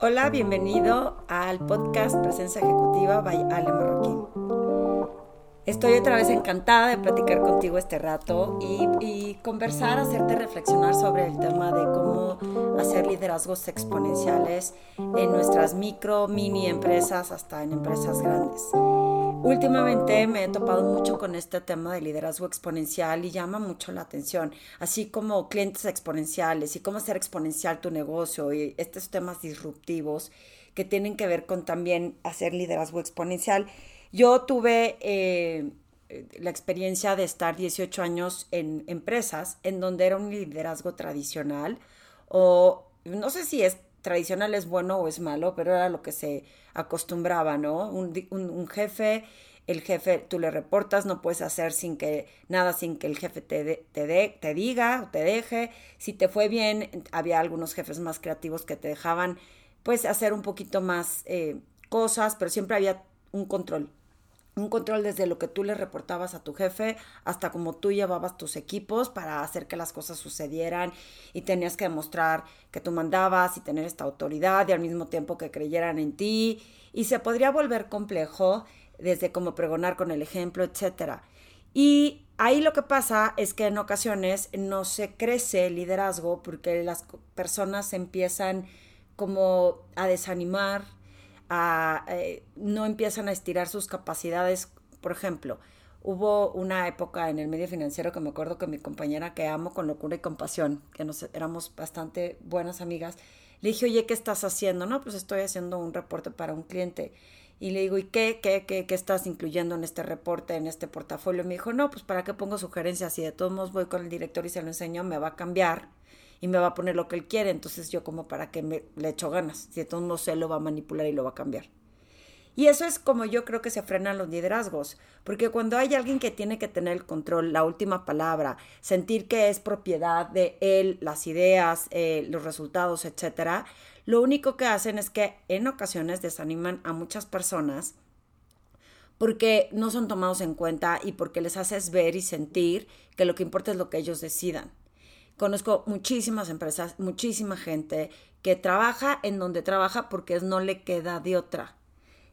Hola, bienvenido al podcast Presencia Ejecutiva by Ale Marroquín. Estoy otra vez encantada de platicar contigo este rato y, conversar, hacerte reflexionar sobre el tema de cómo hacer liderazgos exponenciales en nuestras micro, mini empresas hasta en empresas grandes. Últimamente me he topado mucho con este tema de liderazgo exponencial y llama mucho la atención, así como clientes exponenciales y cómo hacer exponencial tu negocio y estos temas disruptivos que tienen que ver con también hacer liderazgo exponencial. Yo tuve eh, la experiencia de estar 18 años en empresas en donde era un liderazgo tradicional o no sé si es tradicional es bueno o es malo, pero era lo que se acostumbraba, ¿no? Un, jefe, el jefe, tú le reportas, no puedes hacer sin que, nada sin que el jefe te, te, te diga o te deje. Si te fue bien, había algunos jefes más creativos que te dejaban, pues, hacer un poquito más eh, cosas, pero siempre había un control un control desde lo que tú le reportabas a tu jefe hasta cómo tú llevabas tus equipos para hacer que las cosas sucedieran y tenías que demostrar que tú mandabas y tener esta autoridad y al mismo tiempo que creyeran en ti y se podría volver complejo desde cómo pregonar con el ejemplo, etcétera. Y ahí lo que pasa es que en ocasiones no se crece el liderazgo porque las personas empiezan como a desanimar, eh, no empiezan a estirar sus capacidades. Por ejemplo, hubo una época en el medio financiero que me acuerdo que mi compañera que amo con locura y compasión, que nos éramos bastante buenas amigas, le dije, oye, ¿qué estás haciendo? No, pues estoy haciendo un reporte para un cliente. Y le digo, ¿y qué, qué, qué, qué estás incluyendo en este reporte, en este portafolio? Me dijo, no, pues para qué pongo sugerencias. Si de todos modos voy con el director y se lo enseño, me va a cambiar y me va a poner lo que él quiere, entonces yo como para que me le echo ganas, si entonces no sé, lo va a manipular y lo va a cambiar. Y eso es como yo creo que se frenan los liderazgos, porque cuando hay alguien que tiene que tener el control, la última palabra, sentir que es propiedad de él, las ideas, eh, los resultados, etcétera, lo único que hacen es que en ocasiones desaniman a muchas personas porque no son tomados en cuenta y porque les haces ver y sentir que lo que importa es lo que ellos decidan. Conozco muchísimas empresas, muchísima gente que trabaja en donde trabaja porque no le queda de otra.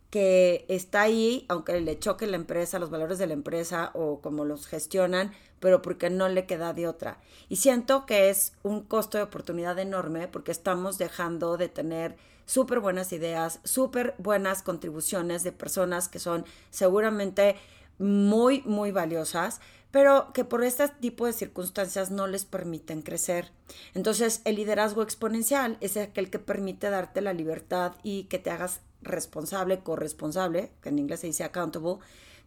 Que está ahí, aunque le choque la empresa, los valores de la empresa o cómo los gestionan, pero porque no le queda de otra. Y siento que es un costo de oportunidad enorme porque estamos dejando de tener súper buenas ideas, súper buenas contribuciones de personas que son seguramente muy, muy valiosas, pero que por este tipo de circunstancias no les permiten crecer. Entonces, el liderazgo exponencial es aquel que permite darte la libertad y que te hagas responsable, corresponsable, que en inglés se dice accountable,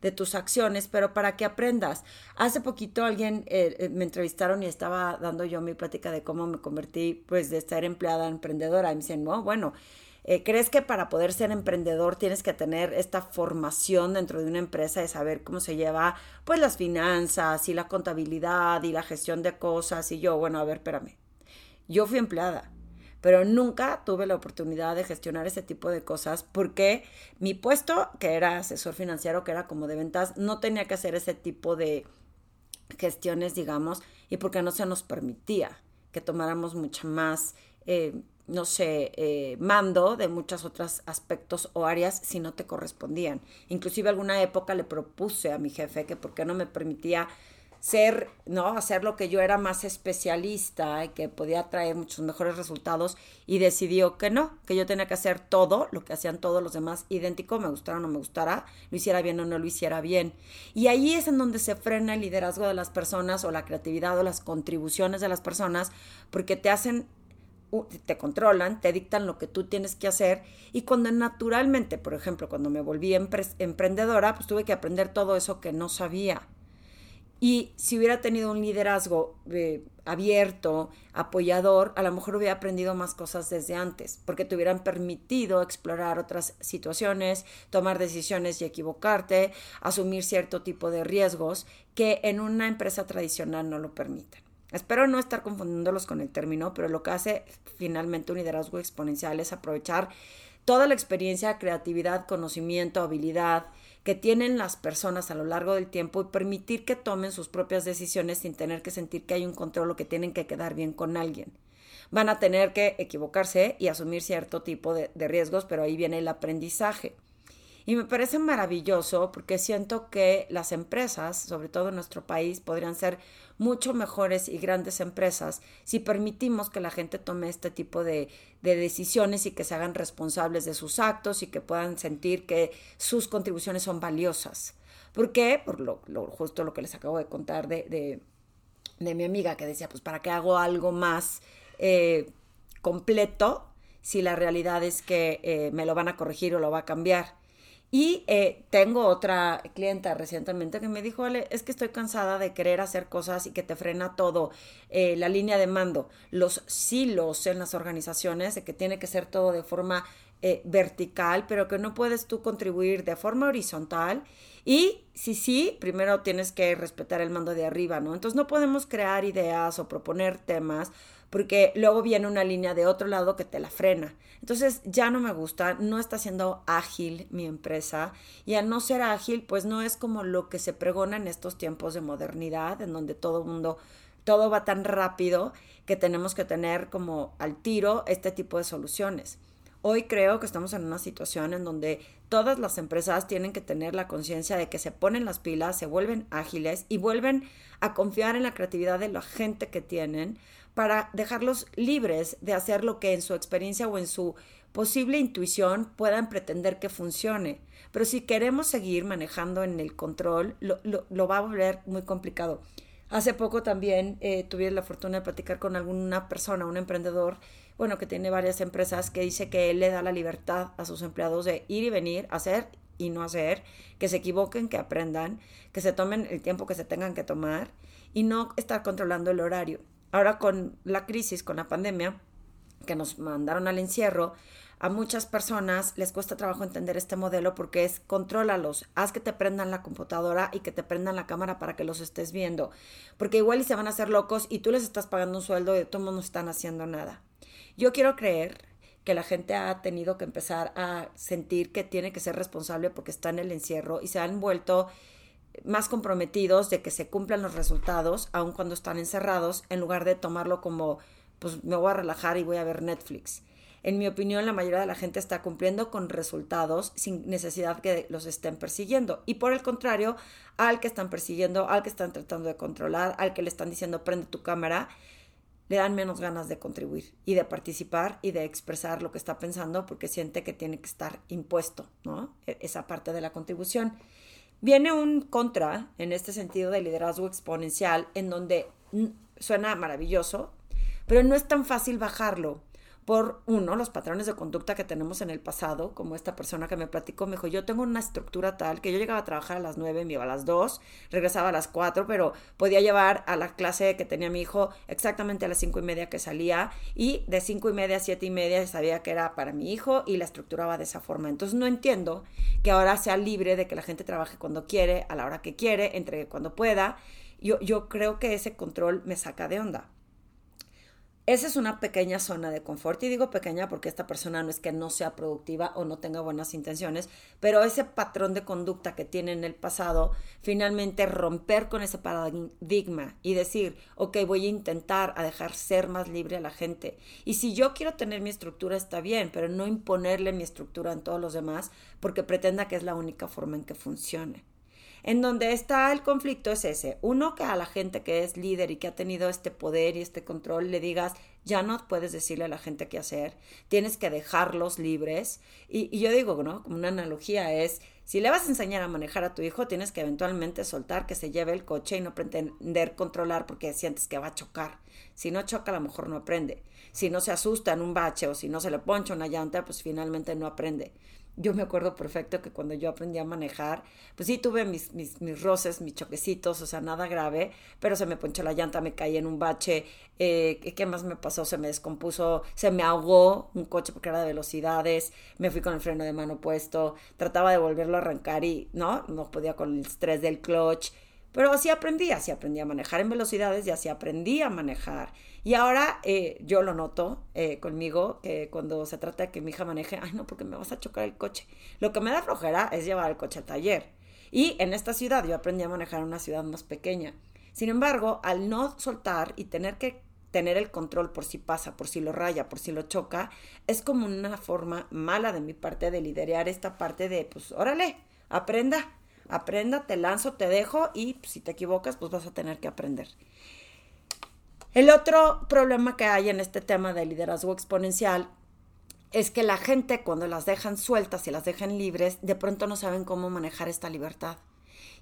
de tus acciones, pero para que aprendas. Hace poquito alguien eh, eh, me entrevistaron y estaba dando yo mi plática de cómo me convertí, pues, de estar empleada a emprendedora. Y me dicen, no, bueno, eh, ¿Crees que para poder ser emprendedor tienes que tener esta formación dentro de una empresa de saber cómo se lleva pues las finanzas y la contabilidad y la gestión de cosas? Y yo, bueno, a ver, espérame. Yo fui empleada, pero nunca tuve la oportunidad de gestionar ese tipo de cosas porque mi puesto, que era asesor financiero, que era como de ventas, no tenía que hacer ese tipo de gestiones, digamos, y porque no se nos permitía que tomáramos mucha más... Eh, no sé, eh, mando de muchos otros aspectos o áreas si no te correspondían. Inclusive alguna época le propuse a mi jefe que por qué no me permitía ser, ¿no? Hacer lo que yo era más especialista y que podía traer muchos mejores resultados y decidió que no, que yo tenía que hacer todo lo que hacían todos los demás idéntico, me gustara o no me gustara, lo hiciera bien o no lo hiciera bien. Y ahí es en donde se frena el liderazgo de las personas o la creatividad o las contribuciones de las personas porque te hacen te controlan, te dictan lo que tú tienes que hacer y cuando naturalmente, por ejemplo, cuando me volví emprendedora, pues tuve que aprender todo eso que no sabía. Y si hubiera tenido un liderazgo eh, abierto, apoyador, a lo mejor hubiera aprendido más cosas desde antes, porque te hubieran permitido explorar otras situaciones, tomar decisiones y equivocarte, asumir cierto tipo de riesgos que en una empresa tradicional no lo permiten. Espero no estar confundiéndolos con el término, pero lo que hace finalmente un liderazgo exponencial es aprovechar toda la experiencia, creatividad, conocimiento, habilidad que tienen las personas a lo largo del tiempo y permitir que tomen sus propias decisiones sin tener que sentir que hay un control o que tienen que quedar bien con alguien. van a tener que equivocarse y asumir cierto tipo de, de riesgos, pero ahí viene el aprendizaje. Y me parece maravilloso porque siento que las empresas, sobre todo en nuestro país, podrían ser mucho mejores y grandes empresas si permitimos que la gente tome este tipo de, decisiones y que se hagan responsables de sus actos y que puedan sentir que sus contribuciones son valiosas. ¿Por qué? Por lo, justo lo que les acabo de contar de, mi amiga que decía, pues ¿para qué hago algo más eh, completo si la realidad es que eh, me lo van a corregir o lo va a cambiar? Y eh, tengo otra clienta recientemente que me dijo, Ale, es que estoy cansada de querer hacer cosas y que te frena todo, eh, la línea de mando, los silos en las organizaciones, de que tiene que ser todo de forma eh, vertical, pero que no puedes tú contribuir de forma horizontal. Y si sí, primero tienes que respetar el mando de arriba, ¿no? Entonces no podemos crear ideas o proponer temas porque luego viene una línea de otro lado que te la frena. Entonces ya no me gusta, no está siendo ágil mi empresa y al no ser ágil, pues no es como lo que se pregona en estos tiempos de modernidad, en donde todo mundo, todo va tan rápido que tenemos que tener como al tiro este tipo de soluciones. Hoy creo que estamos en una situación en donde todas las empresas tienen que tener la conciencia de que se ponen las pilas, se vuelven ágiles y vuelven a confiar en la creatividad de la gente que tienen para dejarlos libres de hacer lo que en su experiencia o en su posible intuición puedan pretender que funcione. Pero si queremos seguir manejando en el control, lo, va a volver muy complicado. Hace poco también eh, tuve la fortuna de platicar con alguna persona, un emprendedor, bueno, que tiene varias empresas, que dice que él le da la libertad a sus empleados de ir y venir, hacer y no hacer, que se equivoquen, que aprendan, que se tomen el tiempo que se tengan que tomar y no estar controlando el horario. Ahora con la crisis, con la pandemia, que nos mandaron al encierro, a muchas personas les cuesta trabajo entender este modelo porque es contrólalos, haz que te prendan la computadora y que te prendan la cámara para que los estés viendo, porque igual y se van a hacer locos y tú les estás pagando un sueldo y de todos no están haciendo nada. Yo quiero creer que la gente ha tenido que empezar a sentir que tiene que ser responsable porque está en el encierro y se han vuelto más comprometidos de que se cumplan los resultados, aun cuando están encerrados, en lugar de tomarlo como, pues me voy a relajar y voy a ver Netflix. En mi opinión, la mayoría de la gente está cumpliendo con resultados sin necesidad que los estén persiguiendo. Y por el contrario, al que están persiguiendo, al que están tratando de controlar, al que le están diciendo prende tu cámara, le dan menos ganas de contribuir y de participar y de expresar lo que está pensando porque siente que tiene que estar impuesto, ¿no? E-, esa parte de la contribución. Viene un contra en este sentido de liderazgo exponencial en donde suena maravilloso, pero no es tan fácil bajarlo por uno, los patrones de conducta que tenemos en el pasado, como esta persona que me platicó, me dijo, yo tengo una estructura tal que yo llegaba a trabajar a las 9, me iba a las 2, regresaba a las 4, pero podía llevar a la clase que tenía mi hijo exactamente a las 5 y media que salía y de 5 y media a 7 y media sabía que era para mi hijo y la estructuraba de esa forma. Entonces no entiendo que ahora sea libre de que la gente trabaje cuando quiere, a la hora que quiere, entre cuando pueda. Yo, yo creo que ese control me saca de onda. Esa es una pequeña zona de confort y digo pequeña porque esta persona no es que no sea productiva o no tenga buenas intenciones, pero ese patrón de conducta que tiene en el pasado, finalmente romper con ese paradigma y decir, ok, voy a intentar a dejar ser más libre a la gente. Y si yo quiero tener mi estructura está bien, pero no imponerle mi estructura en todos los demás porque pretenda que es la única forma en que funcione. En donde está el conflicto es ese. Uno, que a la gente que es líder y que ha tenido este poder y este control le digas, ya no puedes decirle a la gente qué hacer, tienes que dejarlos libres. Y, y yo digo, ¿no? Como una analogía es, si le vas a enseñar a manejar a tu hijo, tienes que eventualmente soltar que se lleve el coche y no pretender controlar porque sientes que va a chocar. Si no choca, a lo mejor no aprende. Si no se asusta en un bache o si no se le poncha una llanta, pues finalmente no aprende yo me acuerdo perfecto que cuando yo aprendí a manejar, pues sí tuve mis, mis, mis, roces, mis choquecitos, o sea, nada grave, pero se me ponchó la llanta, me caí en un bache, eh, ¿qué más me pasó? Se me descompuso, se me ahogó un coche porque era de velocidades, me fui con el freno de mano puesto, trataba de volverlo a arrancar y no, no podía con el estrés del clutch, pero así aprendí, así aprendí a manejar en velocidades y así aprendí a manejar. Y ahora eh, yo lo noto eh, conmigo, que cuando se trata de que mi hija maneje, ay no, porque me vas a chocar el coche. Lo que me da flojera es llevar el coche al taller. Y en esta ciudad yo aprendí a manejar en una ciudad más pequeña. Sin embargo, al no soltar y tener que tener el control por si pasa, por si lo raya, por si lo choca, es como una forma mala de mi parte de liderar esta parte de, pues, órale, aprenda, aprenda, te lanzo, te dejo y si te equivocas, pues vas a tener que aprender. El otro problema que hay en este tema de liderazgo exponencial es que la gente cuando las dejan sueltas y las dejan libres, de pronto no saben cómo manejar esta libertad.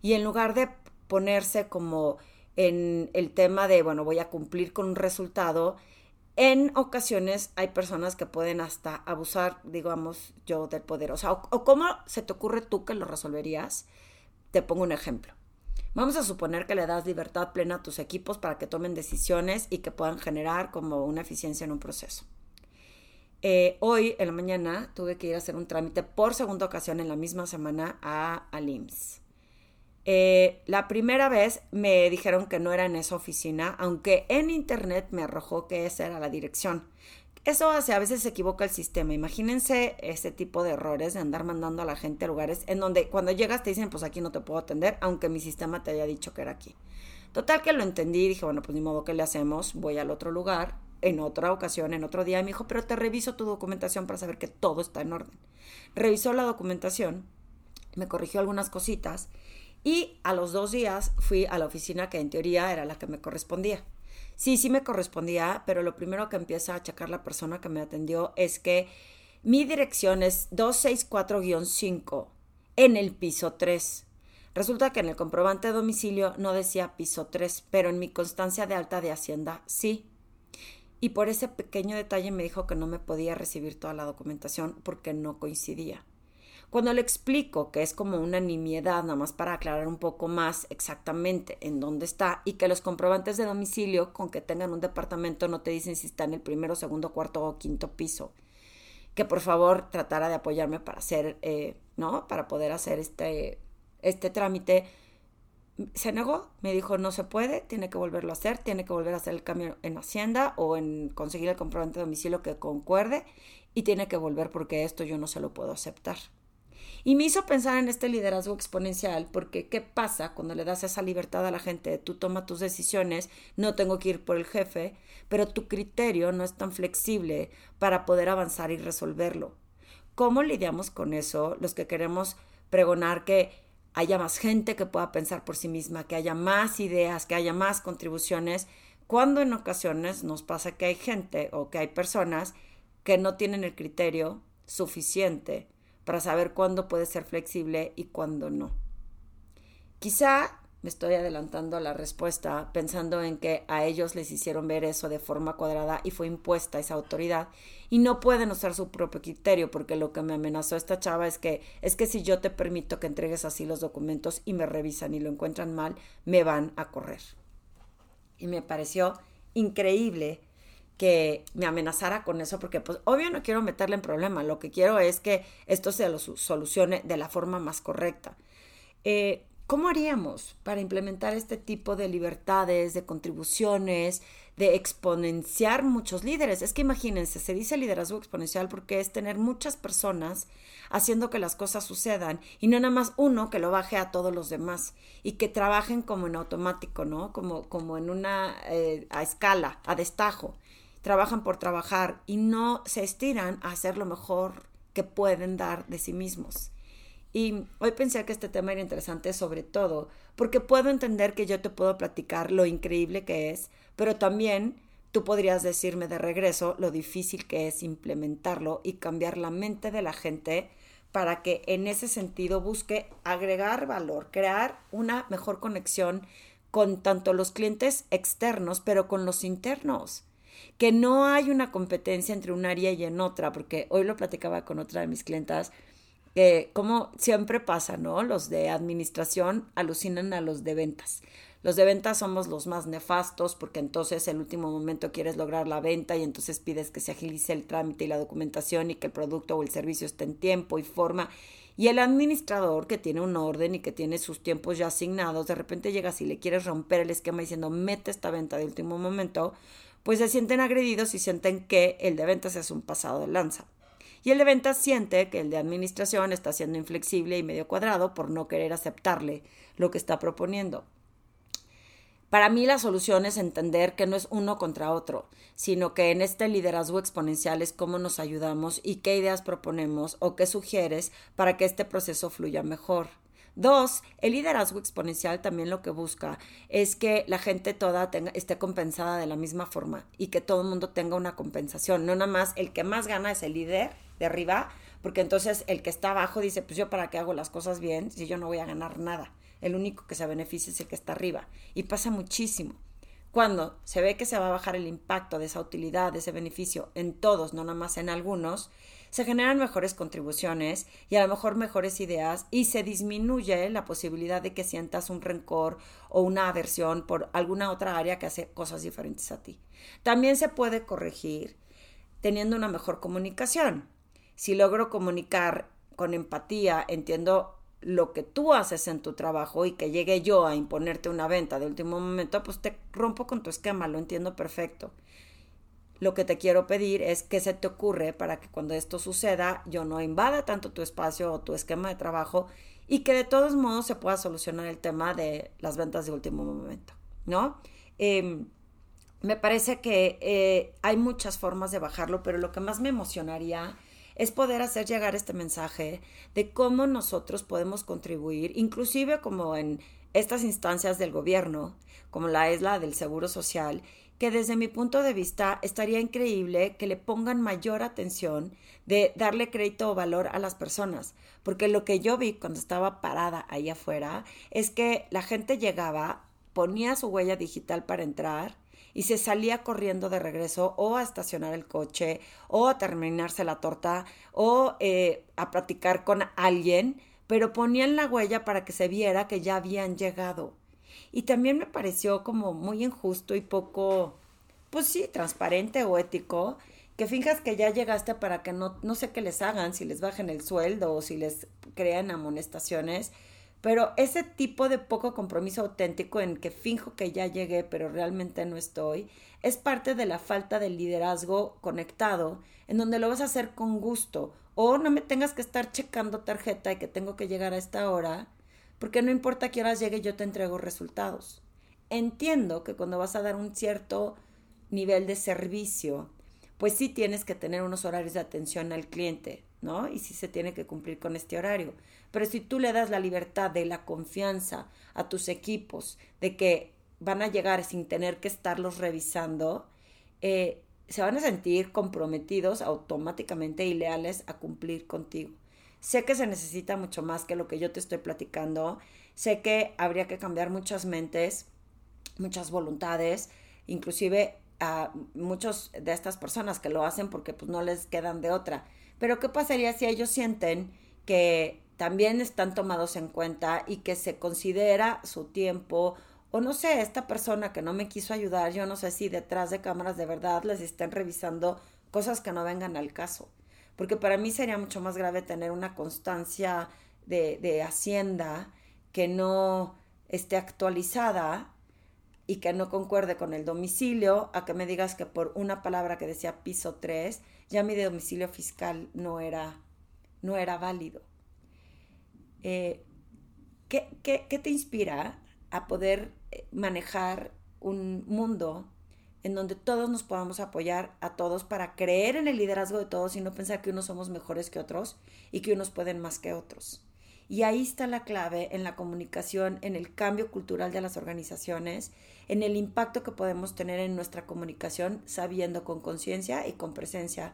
Y en lugar de ponerse como en el tema de, bueno, voy a cumplir con un resultado, en ocasiones hay personas que pueden hasta abusar, digamos, yo del poder. O sea, o, cómo se te ocurre tú que lo resolverías. Te pongo un ejemplo. Vamos a suponer que le das libertad plena a tus equipos para que tomen decisiones y que puedan generar como una eficiencia en un proceso. Eh, hoy, en la mañana, tuve que ir a hacer un trámite por segunda ocasión en la misma semana a, al IMSS. Eh, la primera vez me dijeron que no era en esa oficina, aunque en internet me arrojó que esa era la dirección. Eso hace, a veces se equivoca el sistema. Imagínense ese tipo de errores de andar mandando a la gente a lugares en donde cuando llegas te dicen, pues aquí no te puedo atender, aunque mi sistema te haya dicho que era aquí. Total que lo entendí, dije, bueno, pues ni modo que le hacemos, voy al otro lugar, en otra ocasión, en otro día, y me dijo, pero te reviso tu documentación para saber que todo está en orden. Revisó la documentación, me corrigió algunas cositas y a los dos días fui a la oficina que en teoría era la que me correspondía. Sí, sí me correspondía, pero lo primero que empieza a checar la persona que me atendió es que mi dirección es 264-5 en el piso 3. Resulta que en el comprobante de domicilio no decía piso 3, pero en mi constancia de alta de Hacienda sí. Y por ese pequeño detalle me dijo que no me podía recibir toda la documentación porque no coincidía. Cuando le explico que es como una nimiedad, nada más para aclarar un poco más exactamente en dónde está y que los comprobantes de domicilio con que tengan un departamento no te dicen si está en el primero, segundo, cuarto o quinto piso, que por favor tratara de apoyarme para hacer, eh, ¿no? Para poder hacer este, este trámite. Se negó, me dijo no se puede, tiene que volverlo a hacer, tiene que volver a hacer el cambio en Hacienda o en conseguir el comprobante de domicilio que concuerde y tiene que volver porque esto yo no se lo puedo aceptar. Y me hizo pensar en este liderazgo exponencial, porque ¿qué pasa cuando le das esa libertad a la gente? Tú tomas tus decisiones, no tengo que ir por el jefe, pero tu criterio no es tan flexible para poder avanzar y resolverlo. ¿Cómo lidiamos con eso los que queremos pregonar que haya más gente que pueda pensar por sí misma, que haya más ideas, que haya más contribuciones, cuando en ocasiones nos pasa que hay gente o que hay personas que no tienen el criterio suficiente para saber cuándo puede ser flexible y cuándo no. Quizá me estoy adelantando a la respuesta pensando en que a ellos les hicieron ver eso de forma cuadrada y fue impuesta esa autoridad y no pueden usar su propio criterio porque lo que me amenazó esta chava es que es que si yo te permito que entregues así los documentos y me revisan y lo encuentran mal, me van a correr. Y me pareció increíble que me amenazara con eso, porque pues obvio no quiero meterle en problema, lo que quiero es que esto se lo solucione de la forma más correcta. Eh, ¿Cómo haríamos para implementar este tipo de libertades, de contribuciones, de exponenciar muchos líderes? Es que imagínense, se dice liderazgo exponencial porque es tener muchas personas haciendo que las cosas sucedan y no nada más uno que lo baje a todos los demás y que trabajen como en automático, ¿no? Como, como en una eh, a escala, a destajo trabajan por trabajar y no se estiran a hacer lo mejor que pueden dar de sí mismos. Y hoy pensé que este tema era interesante sobre todo porque puedo entender que yo te puedo platicar lo increíble que es, pero también tú podrías decirme de regreso lo difícil que es implementarlo y cambiar la mente de la gente para que en ese sentido busque agregar valor, crear una mejor conexión con tanto los clientes externos, pero con los internos que no hay una competencia entre un área y en otra, porque hoy lo platicaba con otra de mis clientas, que como siempre pasa, ¿no? Los de administración alucinan a los de ventas. Los de ventas somos los más nefastos porque entonces el último momento quieres lograr la venta y entonces pides que se agilice el trámite y la documentación y que el producto o el servicio esté en tiempo y forma. Y el administrador que tiene un orden y que tiene sus tiempos ya asignados, de repente llegas y le quieres romper el esquema diciendo mete esta venta de último momento, pues se sienten agredidos y sienten que el de ventas es un pasado de lanza. Y el de ventas siente que el de administración está siendo inflexible y medio cuadrado por no querer aceptarle lo que está proponiendo. Para mí la solución es entender que no es uno contra otro, sino que en este liderazgo exponencial es cómo nos ayudamos y qué ideas proponemos o qué sugieres para que este proceso fluya mejor. Dos, el liderazgo exponencial también lo que busca es que la gente toda tenga, esté compensada de la misma forma y que todo el mundo tenga una compensación. No nada más el que más gana es el líder de arriba, porque entonces el que está abajo dice, pues yo para qué hago las cosas bien si yo no voy a ganar nada. El único que se beneficia es el que está arriba. Y pasa muchísimo. Cuando se ve que se va a bajar el impacto de esa utilidad, de ese beneficio en todos, no nada más en algunos, se generan mejores contribuciones y a lo mejor mejores ideas y se disminuye la posibilidad de que sientas un rencor o una aversión por alguna otra área que hace cosas diferentes a ti. También se puede corregir teniendo una mejor comunicación. Si logro comunicar con empatía, entiendo lo que tú haces en tu trabajo y que llegue yo a imponerte una venta de último momento, pues te rompo con tu esquema, lo entiendo perfecto lo que te quiero pedir es que se te ocurre para que cuando esto suceda yo no invada tanto tu espacio o tu esquema de trabajo y que de todos modos se pueda solucionar el tema de las ventas de último momento, ¿no? Em, me parece que eh, hay muchas formas de bajarlo, pero lo que más me emocionaría es poder hacer llegar este mensaje de cómo nosotros podemos contribuir, inclusive como en estas instancias del gobierno, como la es la del Seguro Social, que desde mi punto de vista estaría increíble que le pongan mayor atención de darle crédito o valor a las personas, porque lo que yo vi cuando estaba parada ahí afuera es que la gente llegaba, ponía su huella digital para entrar y se salía corriendo de regreso o a estacionar el coche o a terminarse la torta o eh, a platicar con alguien, pero ponían la huella para que se viera que ya habían llegado. Y también me pareció como muy injusto y poco, pues sí, transparente o ético, que finjas que ya llegaste para que no, no sé qué les hagan, si les bajen el sueldo o si les crean amonestaciones, pero ese tipo de poco compromiso auténtico en que finjo que ya llegué pero realmente no estoy, es parte de la falta de liderazgo conectado, en donde lo vas a hacer con gusto, o no me tengas que estar checando tarjeta y que tengo que llegar a esta hora, porque no importa qué horas llegue, yo te entrego resultados. Entiendo que cuando vas a dar un cierto nivel de servicio, pues sí tienes que tener unos horarios de atención al cliente, ¿no? Y sí se tiene que cumplir con este horario. Pero si tú le das la libertad de la confianza a tus equipos, de que van a llegar sin tener que estarlos revisando, eh, se van a sentir comprometidos automáticamente y leales a cumplir contigo. Sé que se necesita mucho más que lo que yo te estoy platicando. Sé que habría que cambiar muchas mentes, muchas voluntades, inclusive a muchos de estas personas que lo hacen porque pues no les quedan de otra. Pero ¿qué pasaría si ellos sienten que también están tomados en cuenta y que se considera su tiempo o no sé, esta persona que no me quiso ayudar, yo no sé si detrás de cámaras de verdad les estén revisando cosas que no vengan al caso porque para mí sería mucho más grave tener una constancia de, de hacienda que no esté actualizada y que no concuerde con el domicilio, a que me digas que por una palabra que decía piso 3, ya mi domicilio fiscal no era, no era válido. Eh, ¿qué, qué, qué te inspira a poder eh, manejar un mundo en donde todos nos podamos apoyar a todos para creer en el liderazgo de todos y no pensar que unos somos mejores que otros y que unos pueden más que otros. Y ahí está la clave en la comunicación, en el cambio cultural de las organizaciones, en el impacto que podemos tener en nuestra comunicación, sabiendo con conciencia y con presencia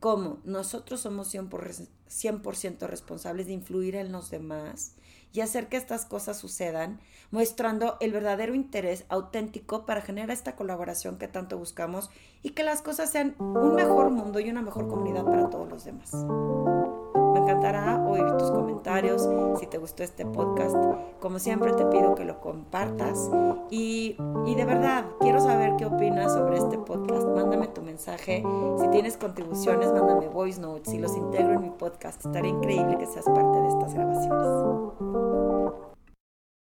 cómo nosotros somos 100%, responsables de influir en los demás y hacer que estas cosas sucedan, mostrando el verdadero interés auténtico para generar esta colaboración que tanto buscamos y que las cosas sean un mejor mundo y una mejor comunidad para todos los demás. Me encantará oír tus comentarios si te gustó este podcast. Como siempre te pido que lo compartas y, y de verdad quiero saber qué opinas sobre este podcast. Mándame tu mensaje. Si tienes contribuciones, mándame voice notes. Si los integro en mi podcast, estaría increíble que seas parte de estas grabaciones.